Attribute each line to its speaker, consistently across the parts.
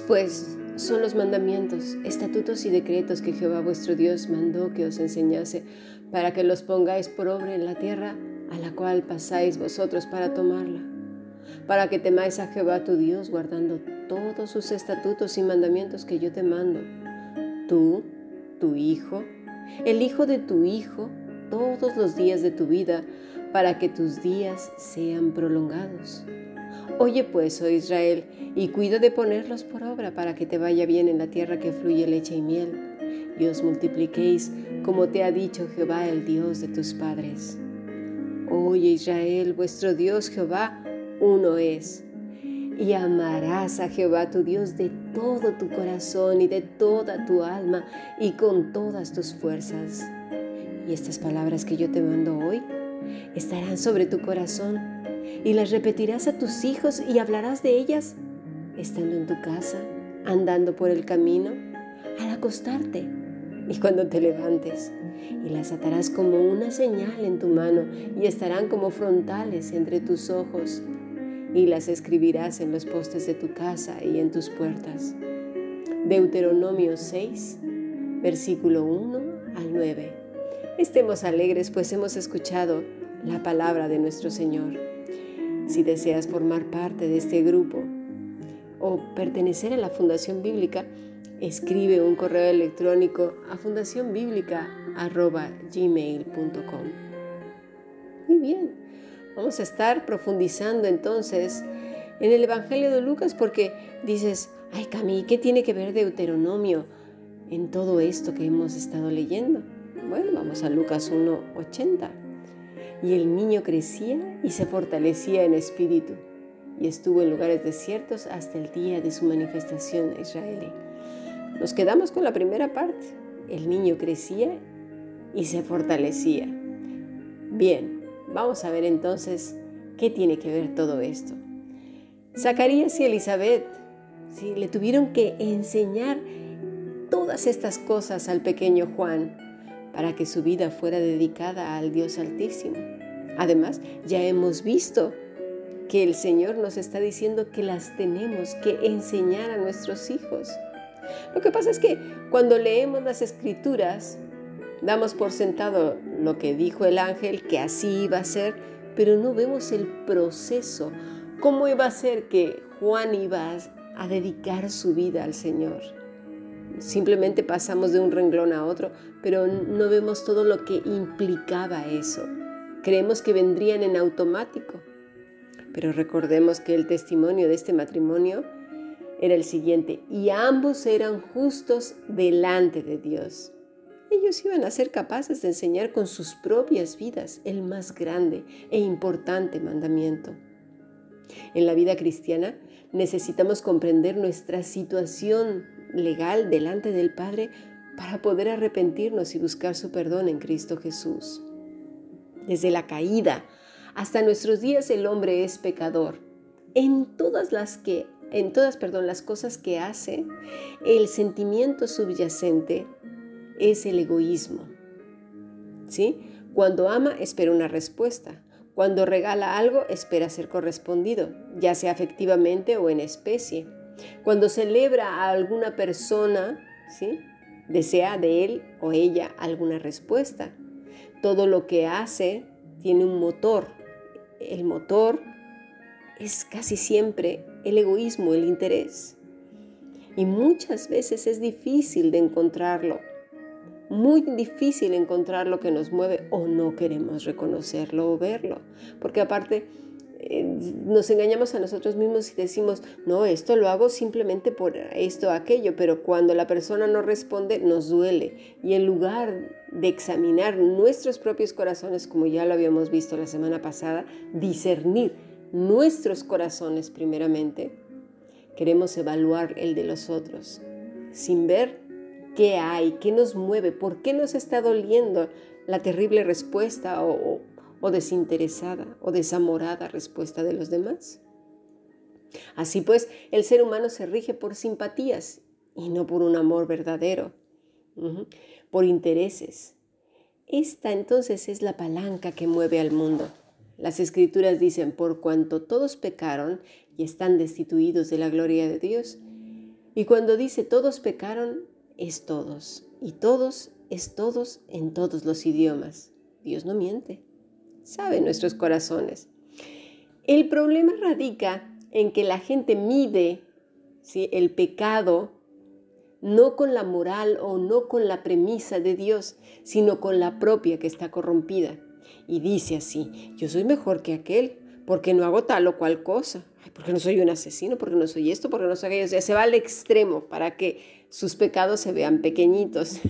Speaker 1: Pues son los mandamientos, estatutos y decretos que Jehová vuestro Dios mandó que os enseñase, para que los pongáis por obra en la tierra a la cual pasáis vosotros para tomarla, para que temáis a Jehová tu Dios, guardando todos sus estatutos y mandamientos que yo te mando, tú, tu hijo, el hijo de tu hijo, todos los días de tu vida, para que tus días sean prolongados. Oye pues, oh Israel, y cuida de ponerlos por obra para que te vaya bien en la tierra que fluye leche y miel, y os multipliquéis como te ha dicho Jehová, el Dios de tus padres. Oye Israel, vuestro Dios Jehová, uno es. Y amarás a Jehová tu Dios de todo tu corazón y de toda tu alma y con todas tus fuerzas. Y estas palabras que yo te mando hoy estarán sobre tu corazón y las repetirás a tus hijos y hablarás de ellas estando en tu casa, andando por el camino, al acostarte y cuando te levantes. Y las atarás como una señal en tu mano y estarán como frontales entre tus ojos. Y las escribirás en los postes de tu casa y en tus puertas. Deuteronomio 6, versículo 1 al 9. Estemos alegres pues hemos escuchado la palabra de nuestro Señor. Si deseas formar parte de este grupo o pertenecer a la Fundación Bíblica, escribe un correo electrónico a fundacionbiblica.gmail.com. Muy bien, vamos a estar profundizando entonces en el Evangelio de Lucas porque dices, ay Cami, ¿qué tiene que ver Deuteronomio en todo esto que hemos estado leyendo? Bueno, vamos a Lucas 1.80 y el niño crecía y se fortalecía en espíritu, y estuvo en lugares desiertos hasta el día de su manifestación a Israel. Nos quedamos con la primera parte. El niño crecía y se fortalecía. Bien, vamos a ver entonces qué tiene que ver todo esto. Zacarías y Elizabeth ¿sí? le tuvieron que enseñar todas estas cosas al pequeño Juan para que su vida fuera dedicada al Dios Altísimo. Además, ya hemos visto que el Señor nos está diciendo que las tenemos que enseñar a nuestros hijos. Lo que pasa es que cuando leemos las escrituras, damos por sentado lo que dijo el ángel, que así iba a ser, pero no vemos el proceso, cómo iba a ser que Juan iba a dedicar su vida al Señor simplemente pasamos de un renglón a otro, pero no vemos todo lo que implicaba eso. Creemos que vendrían en automático. Pero recordemos que el testimonio de este matrimonio era el siguiente, y ambos eran justos delante de Dios. Ellos iban a ser capaces de enseñar con sus propias vidas el más grande e importante mandamiento. En la vida cristiana necesitamos comprender nuestra situación legal delante del Padre para poder arrepentirnos y buscar su perdón en Cristo Jesús. Desde la caída hasta nuestros días el hombre es pecador. En todas las que en todas, perdón, las cosas que hace, el sentimiento subyacente es el egoísmo. ¿Sí? Cuando ama espera una respuesta. Cuando regala algo espera ser correspondido, ya sea afectivamente o en especie. Cuando celebra a alguna persona, ¿sí? desea de él o ella alguna respuesta. Todo lo que hace tiene un motor. El motor es casi siempre el egoísmo, el interés. Y muchas veces es difícil de encontrarlo. Muy difícil encontrar lo que nos mueve o no queremos reconocerlo o verlo. Porque aparte nos engañamos a nosotros mismos y decimos, no, esto lo hago simplemente por esto o aquello, pero cuando la persona no responde nos duele. Y en lugar de examinar nuestros propios corazones, como ya lo habíamos visto la semana pasada, discernir nuestros corazones primeramente, queremos evaluar el de los otros, sin ver qué hay, qué nos mueve, por qué nos está doliendo la terrible respuesta o, o desinteresada o desamorada respuesta de los demás. Así pues, el ser humano se rige por simpatías y no por un amor verdadero, por intereses. Esta entonces es la palanca que mueve al mundo. Las escrituras dicen, por cuanto todos pecaron y están destituidos de la gloria de Dios, Y cuando dice todos pecaron, es todos. Y todos es todos en todos los idiomas. Dios no miente. Sabe nuestros corazones. El problema radica en que la gente mide el pecado no con la moral o no con la premisa de Dios, sino con la propia que está corrompida. Y dice así, yo soy mejor que aquel, porque no hago tal o cual cosa, porque no soy un asesino, porque no soy esto, porque no soy aquello. O sea, se va al extremo para que sus pecados se vean pequeñitos.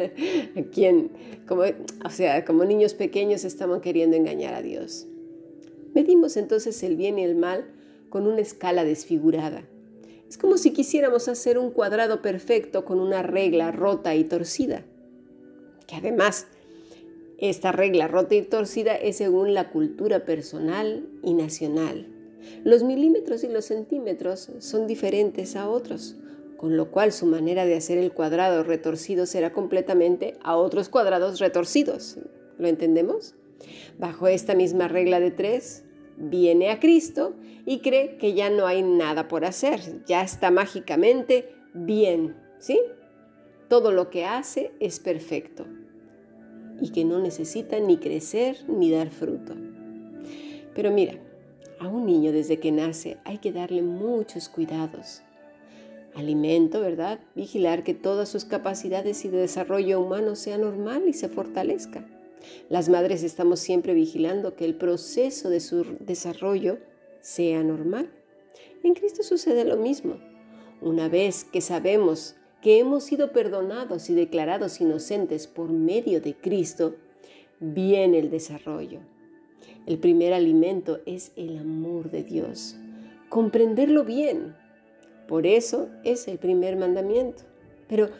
Speaker 1: quien, como, o sea, como niños pequeños estamos queriendo engañar a Dios. Medimos entonces el bien y el mal con una escala desfigurada. Es como si quisiéramos hacer un cuadrado perfecto con una regla rota y torcida. Que además, esta regla rota y torcida es según la cultura personal y nacional. Los milímetros y los centímetros son diferentes a otros, con lo cual su manera de hacer el cuadrado retorcido será completamente a otros cuadrados retorcidos. ¿Lo entendemos? Bajo esta misma regla de tres, viene a Cristo y cree que ya no hay nada por hacer, ya está mágicamente bien, ¿sí? Todo lo que hace es perfecto y que no necesita ni crecer ni dar fruto. Pero mira, a un niño desde que nace hay que darle muchos cuidados. Alimento, ¿verdad? Vigilar que todas sus capacidades y de desarrollo humano sean normal y se fortalezca las madres estamos siempre vigilando que el proceso de su desarrollo sea normal. En Cristo sucede lo mismo. Una vez que sabemos que hemos sido perdonados y declarados inocentes por medio de Cristo, viene el desarrollo. El primer alimento es el amor de Dios. Comprenderlo bien. Por eso es el primer mandamiento. Pero,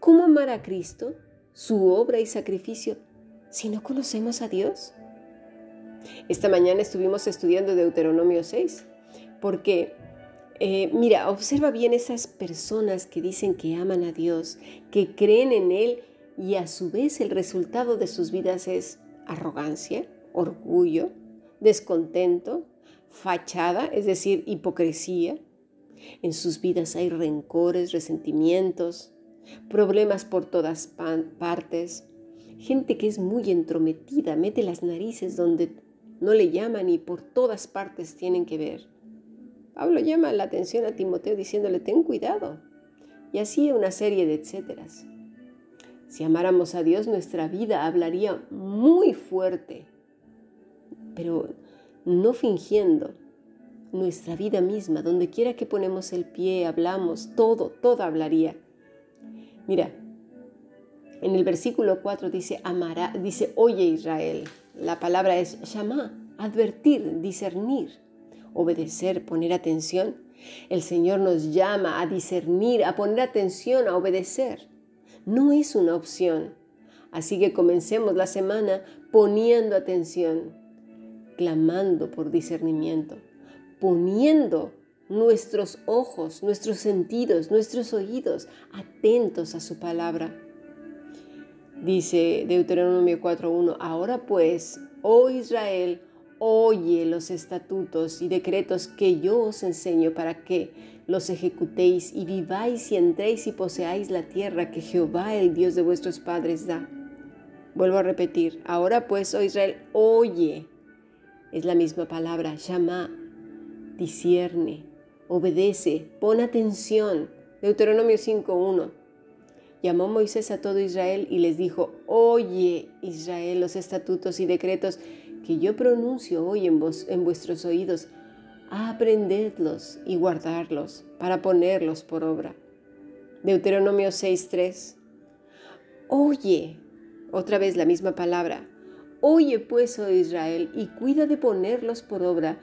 Speaker 1: ¿cómo amar a Cristo, su obra y sacrificio si no conocemos a Dios? Esta mañana estuvimos estudiando Deuteronomio 6, porque, eh, mira, observa bien esas personas que dicen que aman a Dios, que creen en Él y a su vez el resultado de sus vidas es arrogancia, orgullo, descontento, fachada, es decir, hipocresía. En sus vidas hay rencores, resentimientos, problemas por todas partes, gente que es muy entrometida, mete las narices donde no le llaman y por todas partes tienen que ver. Pablo llama la atención a Timoteo diciéndole, ten cuidado. Y así una serie de etcéteras. Si amáramos a Dios, nuestra vida hablaría muy fuerte, pero no fingiendo. Nuestra vida misma, donde quiera que ponemos el pie, hablamos, todo, todo hablaría. Mira, en el versículo 4 dice, amará, dice, oye Israel. La palabra es shama, advertir, discernir, obedecer, poner atención. El Señor nos llama a discernir, a poner atención, a obedecer. No es una opción. Así que comencemos la semana poniendo atención, clamando por discernimiento, poniendo nuestros ojos, nuestros sentidos, nuestros oídos atentos a su palabra Dice Deuteronomio 4.1, ahora pues, oh Israel, oye los estatutos y decretos que yo os enseño para que los ejecutéis y viváis y entréis y poseáis la tierra que Jehová, el Dios de vuestros padres, da. Vuelvo a repetir, ahora pues, oh Israel, oye. Es la misma palabra, llama, discierne, obedece, pon atención. Deuteronomio 5.1 llamó Moisés a todo Israel y les dijo, oye Israel los estatutos y decretos que yo pronuncio hoy en, vos, en vuestros oídos, aprendedlos y guardarlos para ponerlos por obra. Deuteronomio 6.3. Oye, otra vez la misma palabra. Oye pues, oh Israel, y cuida de ponerlos por obra,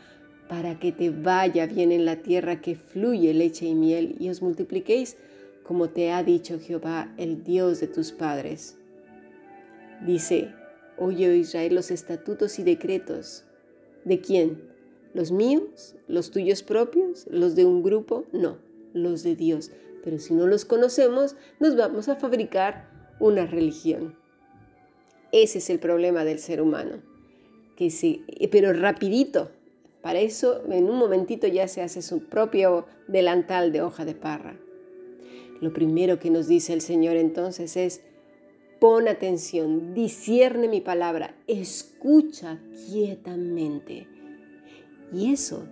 Speaker 1: para que te vaya bien en la tierra que fluye leche y miel, y os multipliquéis como te ha dicho Jehová, el Dios de tus padres. Dice, oye oh Israel los estatutos y decretos. ¿De quién? ¿Los míos? ¿Los tuyos propios? ¿Los de un grupo? No, los de Dios. Pero si no los conocemos, nos vamos a fabricar una religión. Ese es el problema del ser humano. Que sí, pero rapidito. Para eso, en un momentito ya se hace su propio delantal de hoja de parra Lo primero que nos dice el Señor entonces es, pon atención, discierne mi palabra, escucha quietamente. Y eso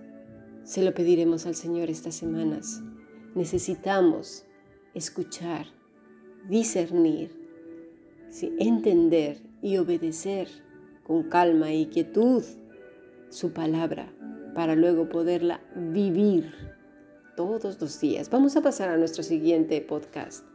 Speaker 1: se lo pediremos al Señor estas semanas. Necesitamos escuchar, discernir, entender y obedecer con calma y quietud su palabra para luego poderla vivir todos los días. Vamos a pasar a nuestro siguiente podcast.